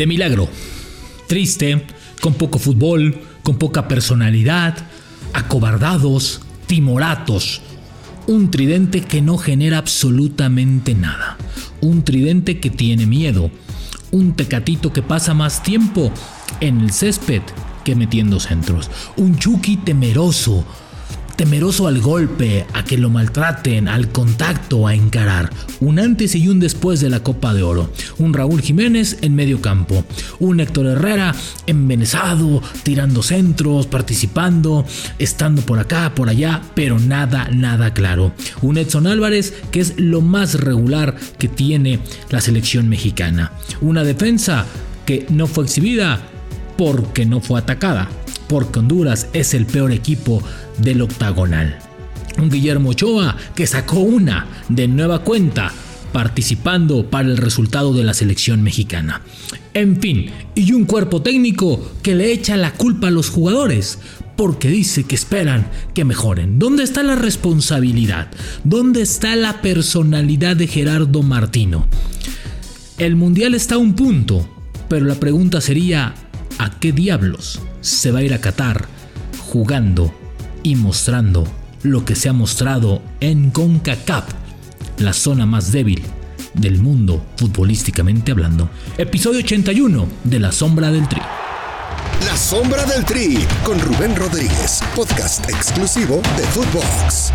De milagro. Triste, con poco fútbol, con poca personalidad, acobardados, timoratos. Un tridente que no genera absolutamente nada. Un tridente que tiene miedo. Un tecatito que pasa más tiempo en el césped que metiendo centros. Un Chucky temeroso, temeroso al golpe, a que lo maltraten, al contacto, a encarar. Un antes y un después de la Copa de Oro. Un Raúl Jiménez en medio campo. Un Héctor Herrera envenenado, tirando centros, participando, estando por acá, por allá, pero nada, nada claro. Un Edson Álvarez que es lo más regular que tiene la selección mexicana. Una defensa que no fue exhibida porque no fue atacada porque Honduras es el peor equipo del octagonal. Un Guillermo Ochoa que sacó una de nueva cuenta participando para el resultado de la selección mexicana. En fin, y un cuerpo técnico que le echa la culpa a los jugadores porque dice que esperan que mejoren. ¿Dónde está la responsabilidad? ¿Dónde está la personalidad de Gerardo Martino? El Mundial está a un punto, pero la pregunta sería, ¿a qué diablos se va a ir a Qatar jugando y mostrando lo que se ha mostrado en CONCACAF, la zona más débil del mundo futbolísticamente hablando. Episodio 81 de La Sombra del Tri. La Sombra del Tri con Rubén Rodríguez, podcast exclusivo de Footbox.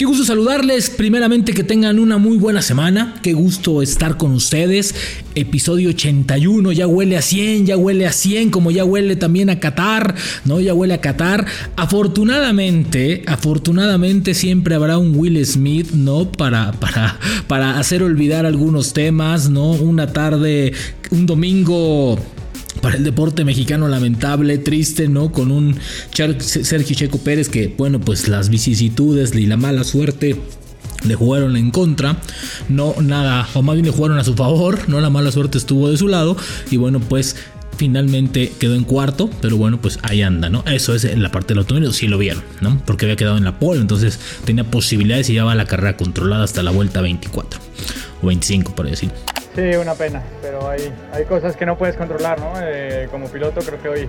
Qué gusto saludarles, primeramente que tengan una muy buena semana, qué gusto estar con ustedes. Episodio 81, ya huele a 100, ya huele a 100, como ya huele también a Qatar, ¿no? Ya huele a Qatar. Afortunadamente, afortunadamente siempre habrá un Will Smith, ¿no? Para, para, para hacer olvidar algunos temas, ¿no? Una tarde, un domingo para el deporte mexicano lamentable, triste, ¿no? Con un Sergio Checo Pérez que, bueno, pues las vicisitudes y la mala suerte le jugaron en contra, no nada, o más bien le jugaron a su favor, no la mala suerte estuvo de su lado y bueno, pues finalmente quedó en cuarto, pero bueno, pues ahí anda, ¿no? Eso es en la parte del automóvil, sí lo vieron, ¿no? Porque había quedado en la pole, entonces tenía posibilidades y llevaba la carrera controlada hasta la vuelta 24 o 25, por decir. Sí, una pena, pero hay, hay cosas que no puedes controlar, ¿no? Eh, como piloto creo que hoy,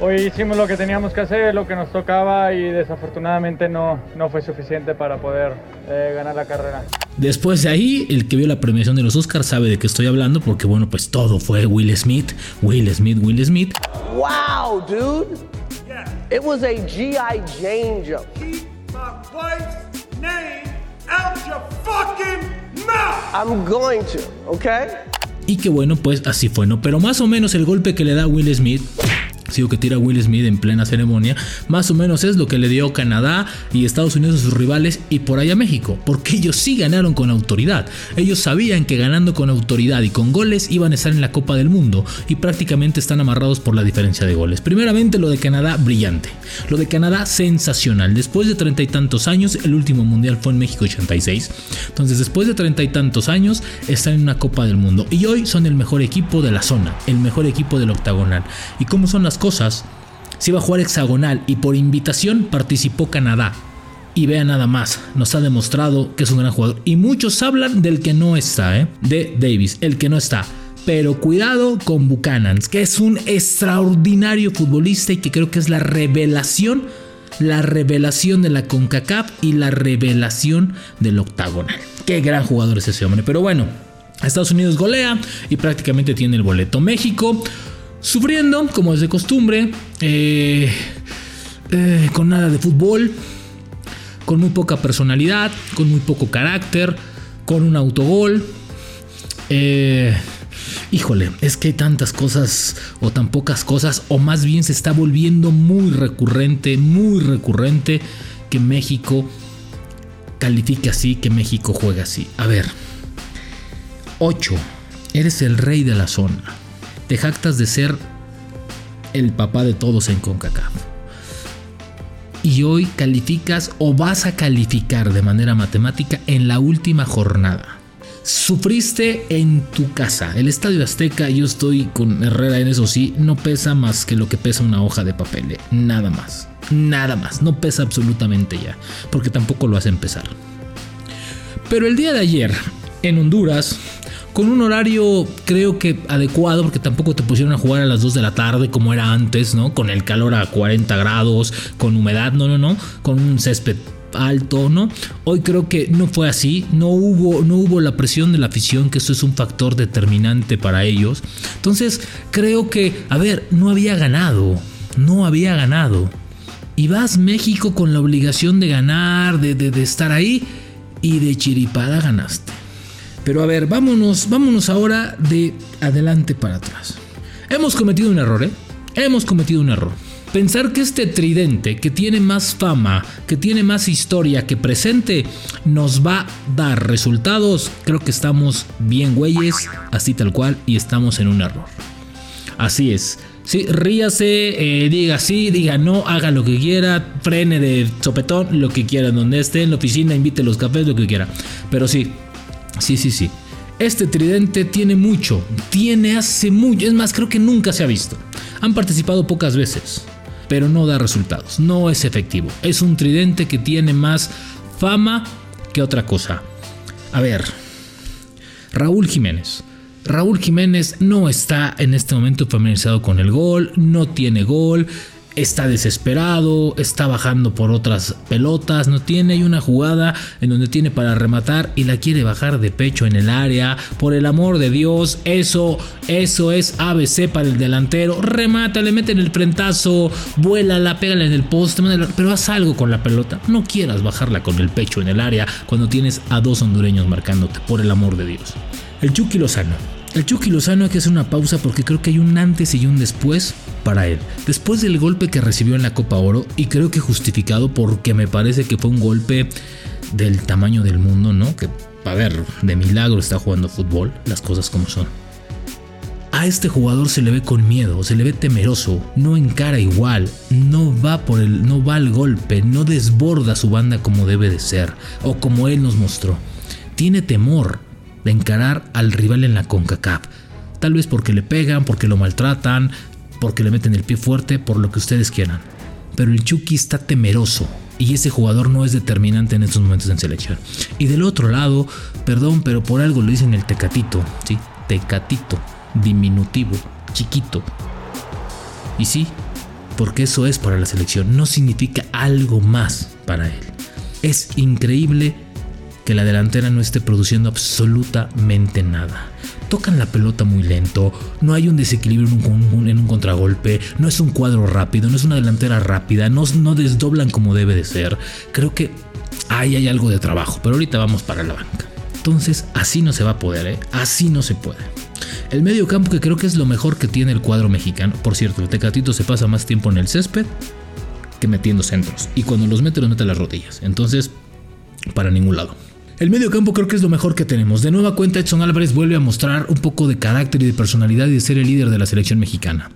hoy hicimos lo que teníamos que hacer, lo que nos tocaba y desafortunadamente no, no fue suficiente para poder eh, ganar la carrera. Después de ahí, el que vio la premiación de los Oscars sabe de qué estoy hablando, porque bueno, pues todo fue Will Smith, Will Smith, Will Smith. Wow, dude. It was a G.I. Jane jump. Keep my wife's name out your fucking mouth. I'm going to, okay? Y que bueno, pues así fue, ¿no? Pero más o menos el golpe que le da Will Smith sido que tira Will Smith en plena ceremonia, más o menos es lo que le dio Canadá y Estados Unidos a sus rivales y por allá México, porque ellos sí ganaron con autoridad. Ellos sabían que ganando con autoridad y con goles iban a estar en la Copa del Mundo y prácticamente están amarrados por la diferencia de goles. Primeramente lo de Canadá brillante, lo de Canadá sensacional. Después de treinta y tantos años, el último mundial fue en México 86. Entonces después de treinta y tantos años están en una Copa del Mundo y hoy son el mejor equipo de la zona, el mejor equipo del octagonal. ¿Y cómo son las cosas? Se iba a jugar hexagonal y por invitación participó Canadá. Y vea nada más, nos ha demostrado que es un gran jugador. Y muchos hablan del que no está, ¿eh? de Davis, el que no está. Pero cuidado con Buchanan, que es un extraordinario futbolista y que creo que es la revelación, la revelación de la CONCACAF y la revelación del octagonal. Qué gran jugador es ese hombre. Pero bueno, Estados Unidos golea y prácticamente tiene el boleto. México sufriendo, como es de costumbre, eh, eh, con nada de fútbol, con muy poca personalidad, con muy poco carácter, con un autogol. Eh, híjole, es que hay tantas cosas o tan pocas cosas, o más bien se está volviendo muy recurrente, muy recurrente que México califique así, que México juegue así. A ver, 8. Eres el rey de la zona. Te jactas de ser el papá de todos en CONCACAF. Y hoy calificas o vas a calificar de manera matemática en la última jornada. Sufriste en tu casa. El Estadio Azteca, yo estoy con Herrera en eso sí, no pesa más que lo que pesa una hoja de papel. ¿eh? Nada más. Nada más. No pesa absolutamente ya. Porque tampoco lo hace empezar. Pero el día de ayer, en Honduras, con un horario creo que adecuado, porque tampoco te pusieron a jugar a las 2 de la tarde como era antes, ¿no? Con el calor a 40 grados, con humedad, no, no, no, con un césped alto, ¿no? Hoy creo que no fue así, no hubo, no hubo la presión de la afición, que eso es un factor determinante para ellos. Entonces, creo que, a ver, no había ganado, no había ganado. Y vas México con la obligación de ganar, de, estar ahí, y de chiripada ganaste. Pero a ver, vámonos, vámonos ahora de adelante para atrás. Hemos cometido un error, ¿eh? Hemos cometido un error. Pensar que este tridente, que tiene más fama, que tiene más historia que presente, nos va a dar resultados, creo que estamos bien güeyes, así tal cual, y estamos en un error. Así es. Sí, ríase, eh, diga sí, diga no, haga lo que quiera, frene de sopetón, lo que quiera, donde esté, en la oficina, invite los cafés, lo que quiera. Pero sí, sí, sí, sí. Este tridente tiene mucho, tiene hace mucho, es más, creo que nunca se ha visto. Han participado pocas veces, pero no da resultados, no es efectivo. Es un tridente que tiene más fama que otra cosa. A ver, Raúl Jiménez. Raúl Jiménez no está en este momento familiarizado con el gol, no tiene gol, está desesperado, está bajando por otras pelotas, no tiene una jugada en donde tiene para rematar y la quiere bajar de pecho en el área. Por el amor de Dios, eso eso es ABC para el delantero. Remata, le mete en el frentazo, vuela, la pega en el poste, pero haz algo con la pelota. No quieras bajarla con el pecho en el área cuando tienes a dos hondureños marcándote, por el amor de Dios. El Chucky Lozano. El Chucky Lozano hay que hacer una pausa porque creo que hay un antes y un después para él. Después del golpe que recibió en la Copa Oro, y creo que justificado porque me parece que fue un golpe del tamaño del mundo, ¿no? Que, a ver, de milagro está jugando fútbol, las cosas como son. A este jugador se le ve con miedo, se le ve temeroso, no encara igual, no va por el, no va al golpe, no desborda su banda como debe de ser, o como él nos mostró. Tiene temor, de encarar al rival en la CONCACAF. Tal vez porque le pegan, porque lo maltratan, porque le meten el pie fuerte, por lo que ustedes quieran. Pero el Chucky está temeroso y ese jugador no es determinante en estos momentos en selección. Y del otro lado, perdón, pero por algo lo dicen el Tecatito, ¿sí? Tecatito, diminutivo, chiquito. Y sí, porque eso es para la selección, no significa algo más para él. Es increíble que la delantera no esté produciendo absolutamente nada. Tocan la pelota muy lento, no hay un desequilibrio en un, contragolpe, no es un cuadro rápido, no es una delantera rápida, no, no desdoblan como debe de ser. Creo que ahí hay algo de trabajo, pero ahorita vamos para la banca. Entonces, así no se va a poder, ¿eh? así no se puede. El medio campo que creo que es lo mejor que tiene el cuadro mexicano. Por cierto, el Tecatito se pasa más tiempo en el césped que metiendo centros. Y cuando los mete, los mete a las rodillas. Entonces, para ningún lado. El medio campo creo que es lo mejor que tenemos. De nueva cuenta, Edson Álvarez vuelve a mostrar un poco de carácter y de personalidad y de ser el líder de la selección mexicana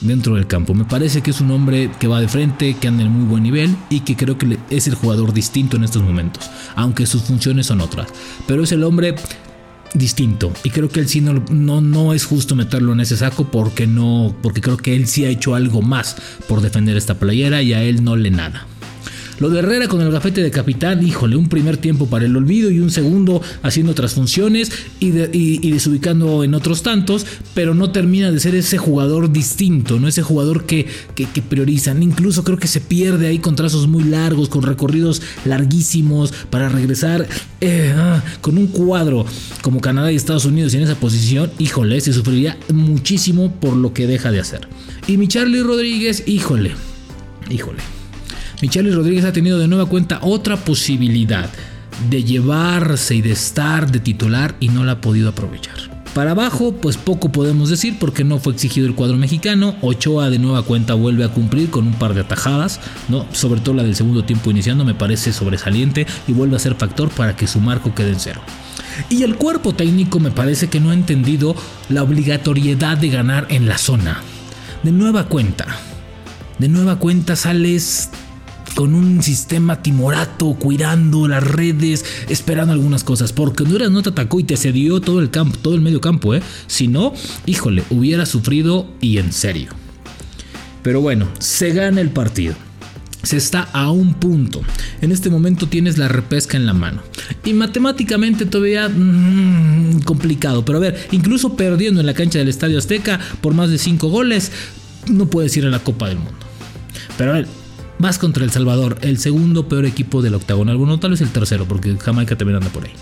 dentro del campo. Me parece que es un hombre que va de frente, que anda en muy buen nivel y que creo que es el jugador distinto en estos momentos, aunque sus funciones son otras. Pero es el hombre distinto y creo que él sí no, no, no es justo meterlo en ese saco porque no porque creo que él sí ha hecho algo más por defender esta playera y a él no le nada. Lo de Herrera con el gafete de capitán, híjole, un primer tiempo para el olvido y un segundo haciendo otras funciones y, desubicando en otros tantos, pero no termina de ser ese jugador distinto, no ese jugador que, que, priorizan. Incluso creo que se pierde ahí con trazos muy largos, con recorridos larguísimos para regresar eh, ah, con un cuadro como Canadá y Estados Unidos en esa posición, híjole, se sufriría muchísimo por lo que deja de hacer. Y mi Charlie Rodríguez, híjole, híjole. Michele Rodríguez ha tenido de nueva cuenta otra posibilidad de llevarse y de estar de titular y no la ha podido aprovechar. Para abajo, pues poco podemos decir porque no fue exigido el cuadro mexicano. Ochoa de nueva cuenta vuelve a cumplir con un par de atajadas, ¿no? sobre todo la del segundo tiempo iniciando me parece sobresaliente y vuelve a ser factor para que su marco quede en cero. Y el cuerpo técnico me parece que no ha entendido la obligatoriedad de ganar en la zona. De nueva cuenta, de nueva cuenta sales con un sistema timorato, cuidando las redes, esperando algunas cosas. Porque Honduras no te atacó y te cedió todo el campo, todo el medio campo, ¿eh? Si no, híjole, hubiera sufrido y en serio. Pero bueno, se gana el partido. se está a un punto. En este momento tienes la repesca en la mano. Y matemáticamente todavía mmm, complicado. Pero a ver, incluso perdiendo en la cancha del Estadio Azteca por más de 5 goles, no puedes ir a la Copa del Mundo. Pero a ver, vas contra El Salvador, el segundo peor equipo del octagonal. Bueno, tal vez el tercero, porque Jamaica también anda por ahí.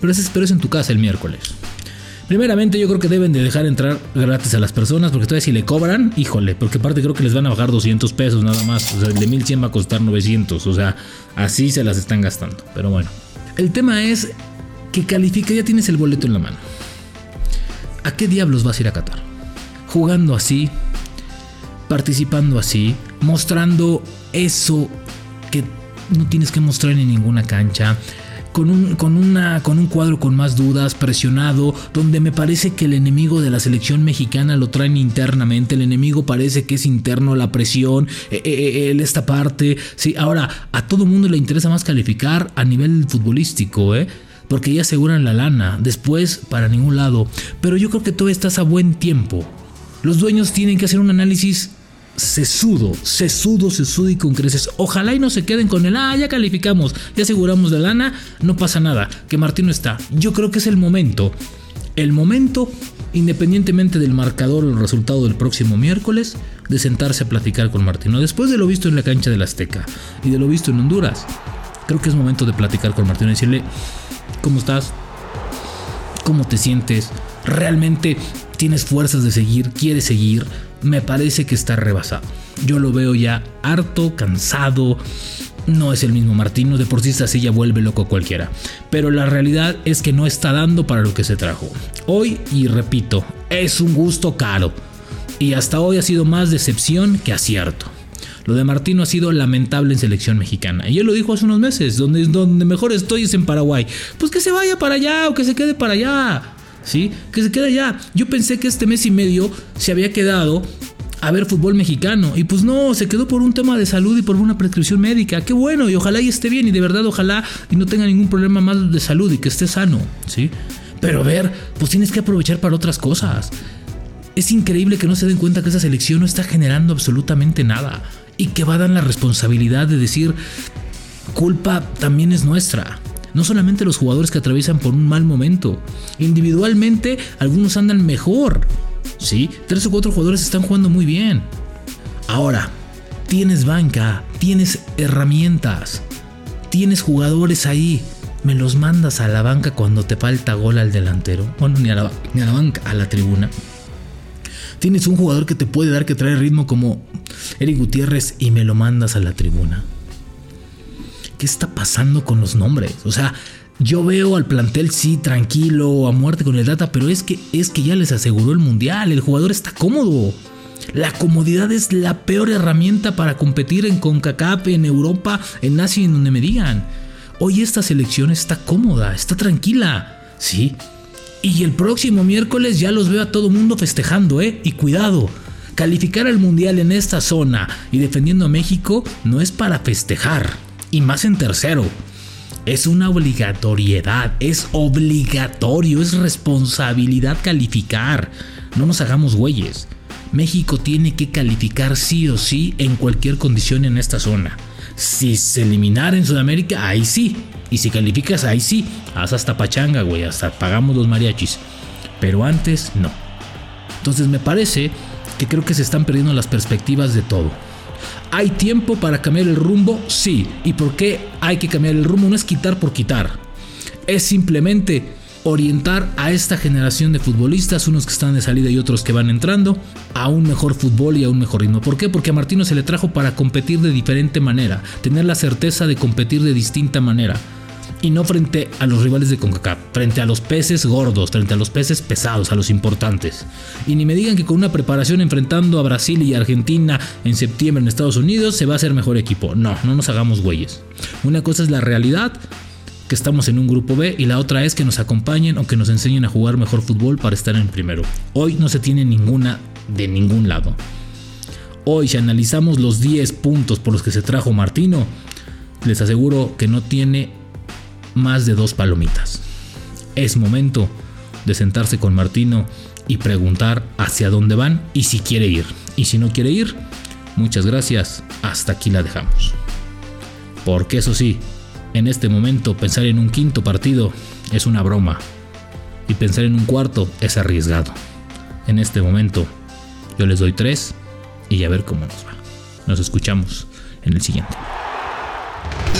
Pero ese es en tu casa el miércoles. Primeramente yo creo que deben de dejar entrar gratis a las personas porque todavía si le cobran, híjole, porque aparte creo que les van a bajar 200 pesos nada más, o sea, el de 1100 va a costar 900, o sea, así se las están gastando, pero bueno. El tema es que califica, ya tienes el boleto en la mano. ¿A qué diablos vas a ir a Qatar? Jugando así, participando así, mostrando eso que no tienes que mostrar en ninguna cancha, con un, con, una, con un cuadro con más dudas, presionado, donde me parece que el enemigo de la selección mexicana lo traen internamente, el enemigo parece que es interno, la presión, eh, eh, eh esta parte. Sí, ahora, a todo mundo le interesa más calificar a nivel futbolístico, ¿eh? porque ya aseguran la lana, después para ningún lado. Pero yo creo que todo estás a buen tiempo. Los dueños tienen que hacer un análisis sesudo, sesudo, sesudo y con creces. Ojalá y no se queden con el, ah, ya calificamos, ya aseguramos la lana, no pasa nada, que Martino está. Yo creo que es el momento, el momento, independientemente del marcador o el resultado del próximo miércoles, de sentarse a platicar con Martino. Después de lo visto en la cancha del Azteca y de lo visto en Honduras, creo que es momento de platicar con Martino y decirle, ¿cómo estás? ¿Cómo te sientes? ¿Realmente tienes fuerzas de seguir? ¿Quieres seguir? Me parece que está rebasado. Yo lo veo ya harto, cansado. No es el mismo Martino, de por sí esta silla vuelve loco cualquiera. Pero la realidad es que no está dando para lo que se trajo. Hoy, y repito, es un gusto caro. Y hasta hoy ha sido más decepción que acierto. Lo de Martino ha sido lamentable en selección mexicana. Y él lo dijo hace unos meses, donde, donde mejor estoy es en Paraguay. Pues que se vaya para allá o que se quede para allá. ¿Sí? Que se queda ya. Yo pensé que este mes y medio se había quedado a ver fútbol mexicano. Y pues no, se quedó por un tema de salud y por una prescripción médica. Qué bueno, y ojalá y esté bien, y de verdad ojalá y no tenga ningún problema más de salud y que esté sano, ¿sí? Pero a ver, pues tienes que aprovechar para otras cosas. Es increíble que no se den cuenta que esa selección no está generando absolutamente nada. Y que va a dar la responsabilidad de decir, culpa también es nuestra no solamente los jugadores que atraviesan por un mal momento. Individualmente, algunos andan mejor. Sí, tres o cuatro jugadores están jugando muy bien. Ahora, tienes banca, tienes herramientas, tienes jugadores ahí. Me los mandas a la banca cuando te falta gol al delantero. Bueno, ni a la, ni a la banca, a la tribuna. Tienes un jugador que te puede dar que trae ritmo como Eric Gutiérrez y me lo mandas a la tribuna. ¿Qué está pasando con los nombres? O sea, yo veo al plantel sí tranquilo, a muerte con el data, pero es que es que ya les aseguró el mundial, el jugador está cómodo. La comodidad es la peor herramienta para competir en CONCACAF, en Europa, en Asia, en donde me digan. Hoy esta selección está cómoda, está tranquila, ¿sí? Y el próximo miércoles ya los veo a todo mundo festejando, ¿eh? Y cuidado, calificar al mundial en esta zona y defendiendo a México no es para festejar y más en tercero. Es una obligatoriedad, es obligatorio, es responsabilidad calificar. No nos hagamos güeyes. México tiene que calificar sí o sí en cualquier condición en esta zona. Si se eliminara en Sudamérica, ahí sí. Y si calificas, ahí sí. Haz hasta pachanga, güey, hasta pagamos los mariachis. Pero antes, no. Entonces me parece que creo que se están perdiendo las perspectivas de todo. ¿Hay tiempo para cambiar el rumbo? Sí. ¿Y por qué hay que cambiar el rumbo? No es quitar por quitar. Es simplemente orientar a esta generación de futbolistas, unos que están de salida y otros que van entrando, a un mejor fútbol y a un mejor ritmo. ¿Por qué? Porque a Martino se le trajo para competir de diferente manera, tener la certeza de competir de distinta manera y no frente a los rivales de CONCACAF, frente a los peces gordos, frente a los peces pesados, a los importantes. Y ni me digan que con una preparación enfrentando a Brasil y Argentina en septiembre en Estados Unidos se va a hacer mejor equipo. No, no nos hagamos güeyes. Una cosa es la realidad, que estamos en un grupo B, y la otra es que nos acompañen o que nos enseñen a jugar mejor fútbol para estar en primero. Hoy no se tiene ninguna de ningún lado. Hoy si analizamos los 10 puntos por los que se trajo Martino, les aseguro que no tiene más de dos palomitas. Es momento de sentarse con Martino y preguntar hacia dónde van y si quiere ir. Y si no quiere ir, Muchas gracias, hasta aquí la dejamos. Porque eso sí, en este momento pensar en un quinto partido es una broma. Y pensar en un cuarto es arriesgado. En este momento yo les doy tres y a ver cómo nos va. Nos escuchamos en el siguiente.